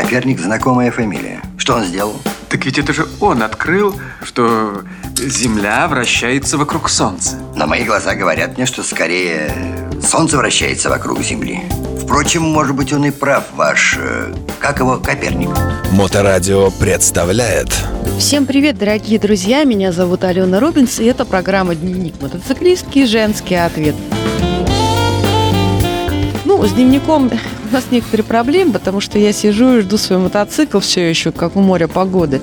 Коперник – знакомая фамилия. Что он сделал? Так ведь это же он открыл, что Земля вращается вокруг Солнца. На мои глаза говорят мне, что скорее Солнце вращается вокруг Земли. Впрочем, может быть, он и прав, ваш... Э, как его, Коперник. Моторадио представляет Всем привет, дорогие друзья! Меня зовут Алена Рубинс, и это программа «Дневник мотоциклистки. Женский ответ». Ну, с дневником у нас некоторые проблемы, потому что я сижу и жду свой мотоцикл все еще, как у моря погоды.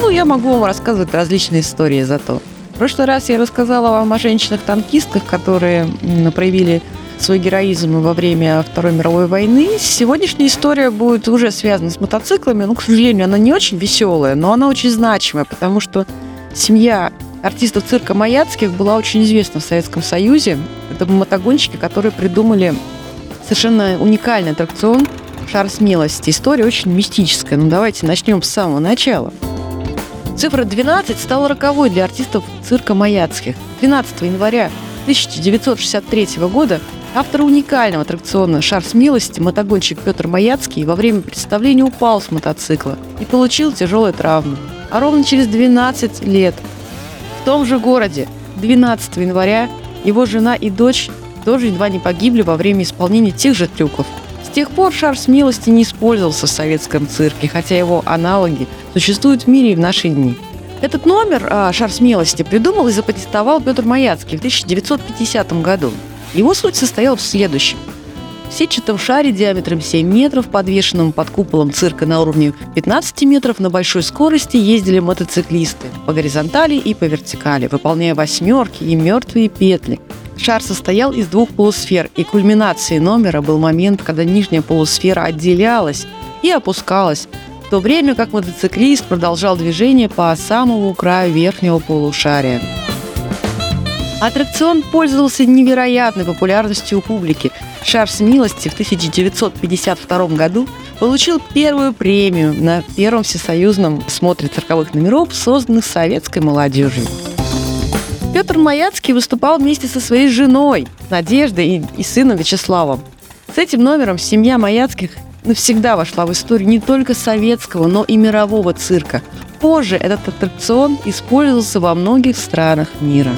Ну, я могу вам рассказывать различные истории зато. В прошлый раз я рассказала вам о женщинах-танкистках, которые проявили свой героизм во время Второй мировой войны. Сегодняшняя история будет уже связана с мотоциклами, но, к сожалению, она не очень веселая, но она очень значимая, потому что семья артистов цирка Маяцких была очень известна в Советском Союзе. Это мотогонщики, которые придумали совершенно уникальный аттракцион «Шар смелости». История очень мистическая. Ну, давайте начнем с самого начала. Цифра 12 стала роковой для артистов цирка Маяцких. 12 января 1963 года автор уникального аттракциона «Шар смелости» мотогонщик Петр Маяцкий во время представления упал с мотоцикла и получил тяжелые травмы. А ровно через 12 лет в том же городе 12 января его жена и дочь тоже едва не погибли во время исполнения тех же трюков. С тех пор шар смелости не использовался в советском цирке, хотя его аналоги существуют в мире и в наши дни. Этот номер а, «Шар смелости» придумал и запатентовал Петр Маяцкий в 1950 году. Его суть состояла в следующем. В сетчатом шаре диаметром 7 метров, подвешенном под куполом цирка на уровне 15 метров, на большой скорости ездили мотоциклисты по горизонтали и по вертикали, выполняя восьмерки и мертвые петли – Шар состоял из двух полусфер, и кульминацией номера был момент, когда нижняя полусфера отделялась и опускалась, в то время как мотоциклист продолжал движение по самому краю верхнего полушария. Аттракцион пользовался невероятной популярностью у публики. «Шар смелости» в 1952 году получил первую премию на первом всесоюзном смотре цирковых номеров, созданных советской молодежью. Петр Маяцкий выступал вместе со своей женой Надеждой и, и сыном Вячеславом. С этим номером семья Маяцких навсегда вошла в историю не только советского, но и мирового цирка. Позже этот аттракцион использовался во многих странах мира.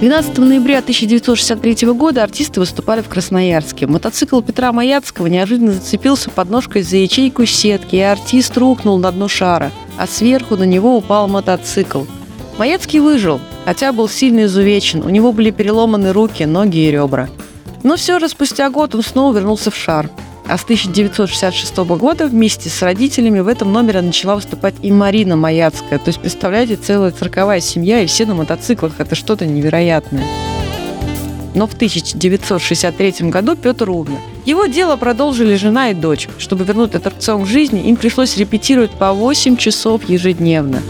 12 ноября 1963 года артисты выступали в Красноярске. Мотоцикл Петра Маяцкого неожиданно зацепился подножкой за ячейку сетки, и артист рухнул на дно шара, а сверху на него упал мотоцикл – Маяцкий выжил, хотя был сильно изувечен, у него были переломаны руки, ноги и ребра. Но все же спустя год он снова вернулся в шар. А с 1966 года вместе с родителями в этом номере начала выступать и Марина Маяцкая. То есть, представляете, целая цирковая семья и все на мотоциклах. Это что-то невероятное. Но в 1963 году Петр умер. Его дело продолжили жена и дочь. Чтобы вернуть аттракцион к жизни, им пришлось репетировать по 8 часов ежедневно.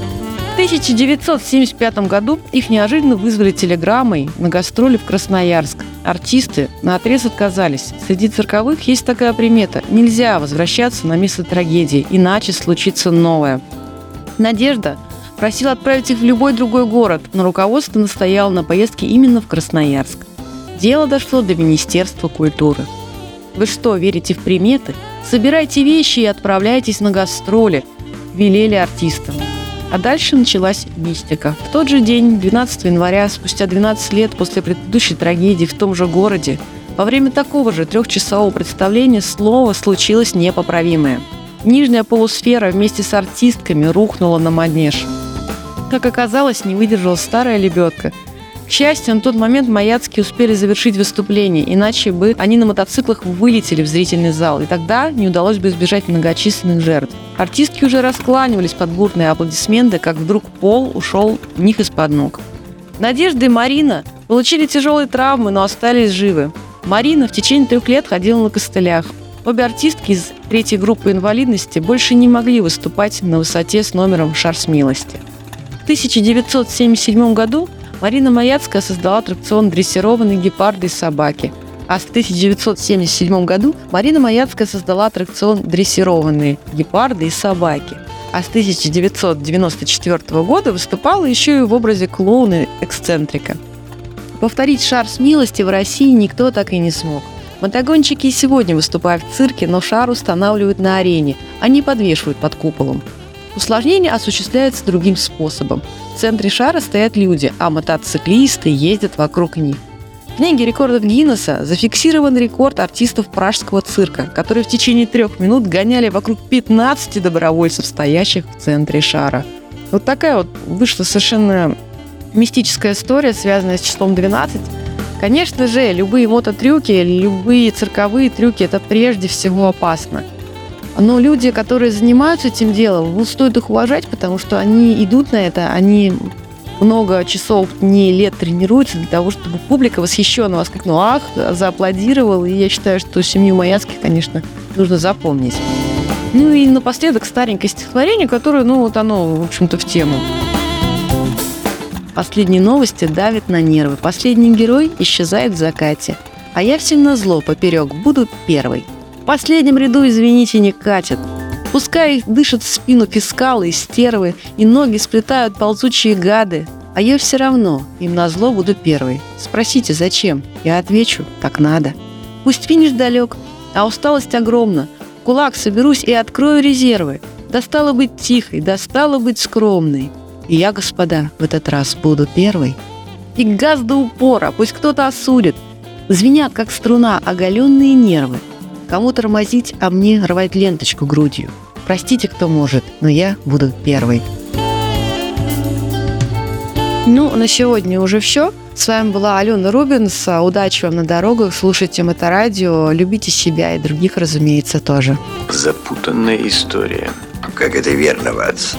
1975 году их неожиданно вызвали телеграммой на гастроли в Красноярск. Артисты на отрез отказались. Среди цирковых есть такая примета. Нельзя возвращаться на место трагедии, иначе случится новое. Надежда просила отправить их в любой другой город, но руководство настояло на поездке именно в Красноярск. Дело дошло до Министерства культуры. Вы что, верите в приметы? Собирайте вещи и отправляйтесь на гастроли, велели артистам. А дальше началась мистика. В тот же день, 12 января, спустя 12 лет после предыдущей трагедии в том же городе, во время такого же трехчасового представления слово случилось непоправимое. Нижняя полусфера вместе с артистками рухнула на манеж. Как оказалось, не выдержала старая лебедка – к счастью, на тот момент Маяцкие успели завершить выступление, иначе бы они на мотоциклах вылетели в зрительный зал, и тогда не удалось бы избежать многочисленных жертв. Артистки уже раскланивались под бурные аплодисменты, как вдруг пол ушел у них из-под ног. Надежда и Марина получили тяжелые травмы, но остались живы. Марина в течение трех лет ходила на костылях. Обе артистки из третьей группы инвалидности больше не могли выступать на высоте с номером «Шар смелости». В 1977 году Марина Маяцкая создала аттракцион «Дрессированные гепарды и собаки». А в 1977 году Марина Маяцкая создала аттракцион «Дрессированные гепарды и собаки». А с 1994 года выступала еще и в образе клоуна-эксцентрика. Повторить шар с милости в России никто так и не смог. Мотогонщики и сегодня выступают в цирке, но шар устанавливают на арене, а не подвешивают под куполом. Усложнение осуществляется другим способом. В центре шара стоят люди, а мотоциклисты ездят вокруг них. В книге рекордов Гиннесса зафиксирован рекорд артистов пражского цирка, которые в течение трех минут гоняли вокруг 15 добровольцев, стоящих в центре шара. Вот такая вот вышла совершенно мистическая история, связанная с числом 12. Конечно же, любые мототрюки, любые цирковые трюки – это прежде всего опасно. Но люди, которые занимаются этим делом, ну, стоит их уважать, потому что они идут на это, они много часов, дней, лет тренируются для того, чтобы публика восхищенно воскликнула «Ах!», зааплодировала. И я считаю, что семью Маяцких, конечно, нужно запомнить. Ну и напоследок старенькое стихотворение, которое, ну вот оно, в общем-то, в тему. Последние новости давят на нервы. Последний герой исчезает в закате. А я всем на зло поперек буду первый. В последнем ряду, извините, не катят. Пускай дышат в спину фискалы и стервы, и ноги сплетают ползучие гады. А я все равно им на зло буду первый. Спросите, зачем? Я отвечу, так надо. Пусть финиш далек, а усталость огромна. Кулак соберусь и открою резервы. Достало быть тихой, достало быть скромной. И я, господа, в этот раз буду первой. И газ до упора, пусть кто-то осудит. Звенят, как струна, оголенные нервы. Кому тормозить, а мне рвать ленточку грудью. Простите, кто может, но я буду первой. Ну, на сегодня уже все. С вами была Алена Рубинс. Удачи вам на дорогах. Слушайте Моторадио. Любите себя и других, разумеется, тоже. Запутанная история. Как это верно, Ватс.